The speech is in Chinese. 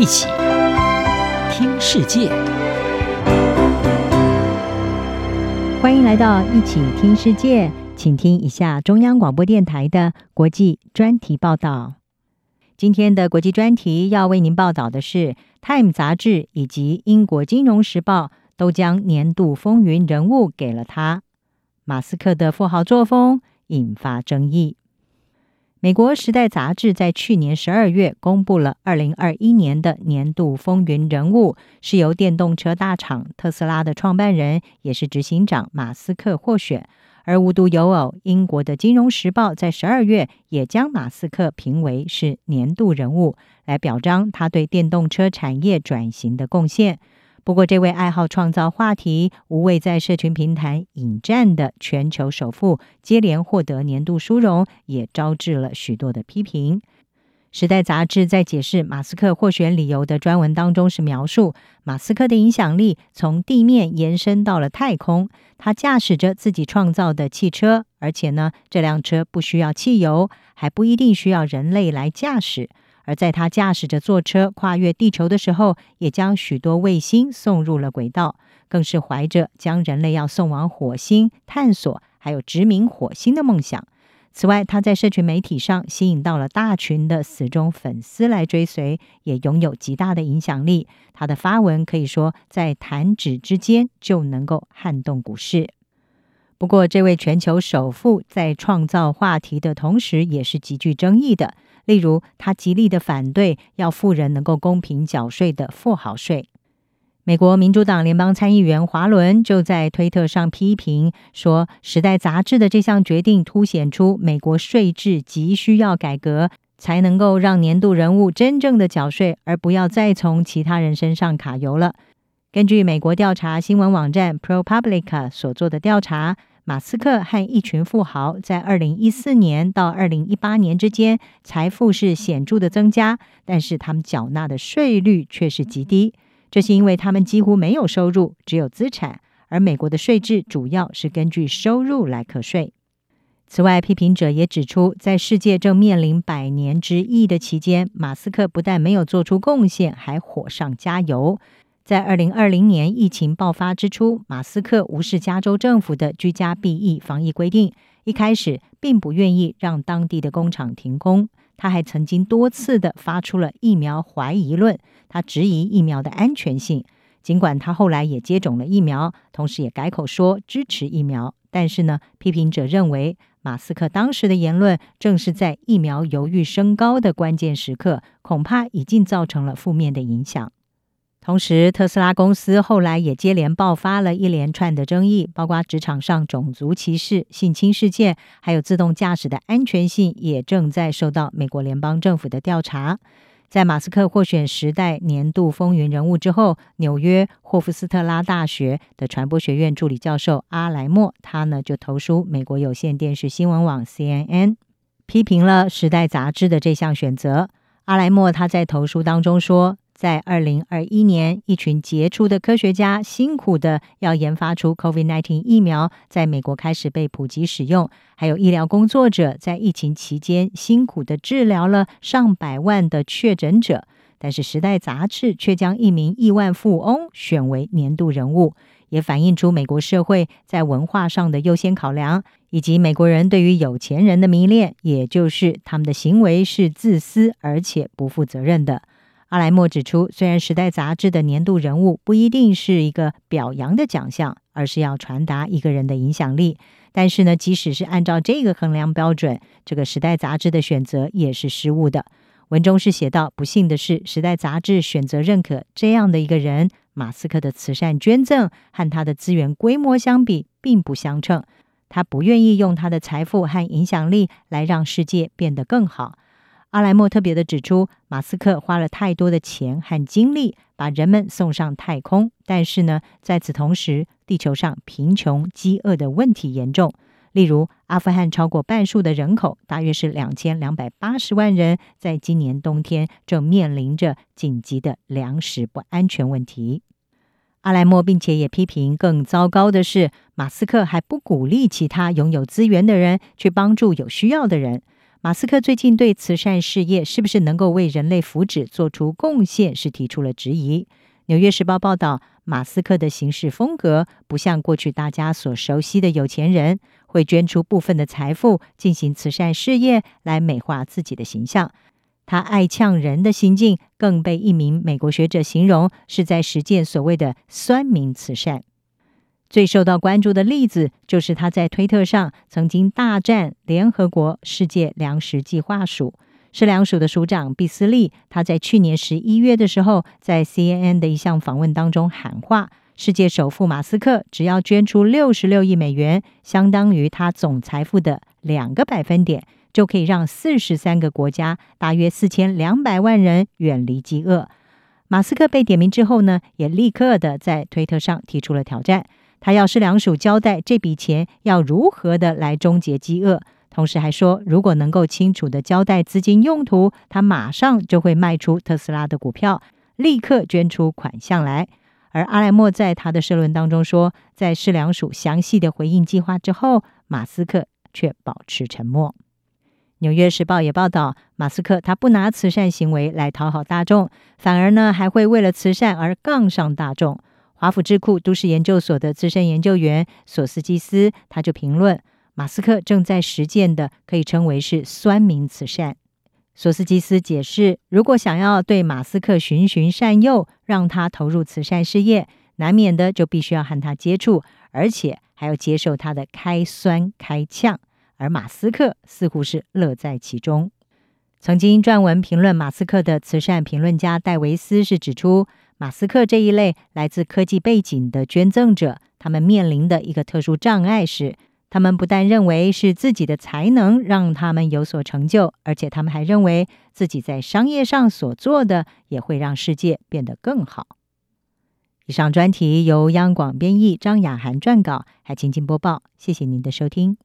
一起听世界，欢迎来到一起听世界，请听一下中央广播电台的国际专题报道。今天的国际专题要为您报道的是，《Time》杂志以及英国《金融时报》都将年度风云人物给了他。马斯克的富豪作风引发争议。美国《时代》杂志在去年十二月公布了二零二一年的年度风云人物，是由电动车大厂特斯拉的创办人，也是执行长马斯克获选。而无独有偶，英国的《金融时报》在十二月也将马斯克评为是年度人物，来表彰他对电动车产业转型的贡献。不过，这位爱好创造话题、无畏在社群平台引战的全球首富，接连获得年度殊荣，也招致了许多的批评。《时代》杂志在解释马斯克获选理由的专文当中，是描述马斯克的影响力从地面延伸到了太空。他驾驶着自己创造的汽车，而且呢，这辆车不需要汽油，还不一定需要人类来驾驶。而在他驾驶着坐车跨越地球的时候，也将许多卫星送入了轨道，更是怀着将人类要送往火星探索，还有殖民火星的梦想。此外，他在社群媒体上吸引到了大群的死忠粉丝来追随，也拥有极大的影响力。他的发文可以说在弹指之间就能够撼动股市。不过，这位全球首富在创造话题的同时，也是极具争议的。例如，他极力的反对要富人能够公平缴税的富豪税。美国民主党联邦参议员华伦就在推特上批评说，《时代》杂志的这项决定凸显出美国税制急需要改革，才能够让年度人物真正的缴税，而不要再从其他人身上卡油了。根据美国调查新闻网站 ProPublica 所做的调查。马斯克和一群富豪在二零一四年到二零一八年之间，财富是显著的增加，但是他们缴纳的税率却是极低。这是因为他们几乎没有收入，只有资产，而美国的税制主要是根据收入来课税。此外，批评者也指出，在世界正面临百年之役的期间，马斯克不但没有做出贡献，还火上加油。在二零二零年疫情爆发之初，马斯克无视加州政府的居家避疫防疫规定，一开始并不愿意让当地的工厂停工。他还曾经多次的发出了疫苗怀疑论，他质疑疫苗的安全性。尽管他后来也接种了疫苗，同时也改口说支持疫苗，但是呢，批评者认为马斯克当时的言论正是在疫苗犹豫升高的关键时刻，恐怕已经造成了负面的影响。同时，特斯拉公司后来也接连爆发了一连串的争议，包括职场上种族歧视、性侵事件，还有自动驾驶的安全性，也正在受到美国联邦政府的调查。在马斯克获选《时代》年度风云人物之后，纽约霍夫斯特拉大学的传播学院助理教授阿莱默，他呢就投书美国有线电视新闻网 CNN，批评了《时代》杂志的这项选择。阿莱默他在投书当中说。在二零二一年，一群杰出的科学家辛苦的要研发出 COVID-19 疫苗，在美国开始被普及使用。还有医疗工作者在疫情期间辛苦的治疗了上百万的确诊者。但是，《时代》杂志却将一名亿万富翁选为年度人物，也反映出美国社会在文化上的优先考量，以及美国人对于有钱人的迷恋，也就是他们的行为是自私而且不负责任的。阿莱默指出，虽然《时代》杂志的年度人物不一定是一个表扬的奖项，而是要传达一个人的影响力，但是呢，即使是按照这个衡量标准，这个《时代》杂志的选择也是失误的。文中是写道：不幸的是，《时代》杂志选择认可这样的一个人，马斯克的慈善捐赠和他的资源规模相比并不相称，他不愿意用他的财富和影响力来让世界变得更好。阿莱莫特别的指出，马斯克花了太多的钱和精力把人们送上太空，但是呢，在此同时，地球上贫穷、饥饿的问题严重。例如，阿富汗超过半数的人口，大约是两千两百八十万人，在今年冬天正面临着紧急的粮食不安全问题。阿莱莫并且也批评，更糟糕的是，马斯克还不鼓励其他拥有资源的人去帮助有需要的人。马斯克最近对慈善事业是不是能够为人类福祉做出贡献，是提出了质疑。《纽约时报》报道，马斯克的行事风格不像过去大家所熟悉的有钱人，会捐出部分的财富进行慈善事业来美化自己的形象。他爱呛人的行径，更被一名美国学者形容是在实践所谓的“酸民慈善”。最受到关注的例子，就是他在推特上曾经大战联合国世界粮食计划署，是粮署的署长毕斯利。他在去年十一月的时候，在 CNN 的一项访问当中喊话：世界首富马斯克只要捐出六十六亿美元，相当于他总财富的两个百分点，就可以让四十三个国家大约四千两百万人远离饥饿。马斯克被点名之后呢，也立刻的在推特上提出了挑战。他要市粮署交代这笔钱要如何的来终结饥饿，同时还说，如果能够清楚的交代资金用途，他马上就会卖出特斯拉的股票，立刻捐出款项来。而阿莱莫在他的社论当中说，在市粮署详细的回应计划之后，马斯克却保持沉默。纽约时报也报道，马斯克他不拿慈善行为来讨好大众，反而呢还会为了慈善而杠上大众。华府智库都市研究所的资深研究员索斯基斯，他就评论，马斯克正在实践的可以称为是酸民慈善。索斯基斯解释，如果想要对马斯克循循善诱，让他投入慈善事业，难免的就必须要和他接触，而且还要接受他的开酸开呛。而马斯克似乎是乐在其中。曾经撰文评论马斯克的慈善评论家戴维斯是指出，马斯克这一类来自科技背景的捐赠者，他们面临的一个特殊障碍是，他们不但认为是自己的才能让他们有所成就，而且他们还认为自己在商业上所做的也会让世界变得更好。以上专题由央广编译，张雅涵撰稿，还请进播报。谢谢您的收听。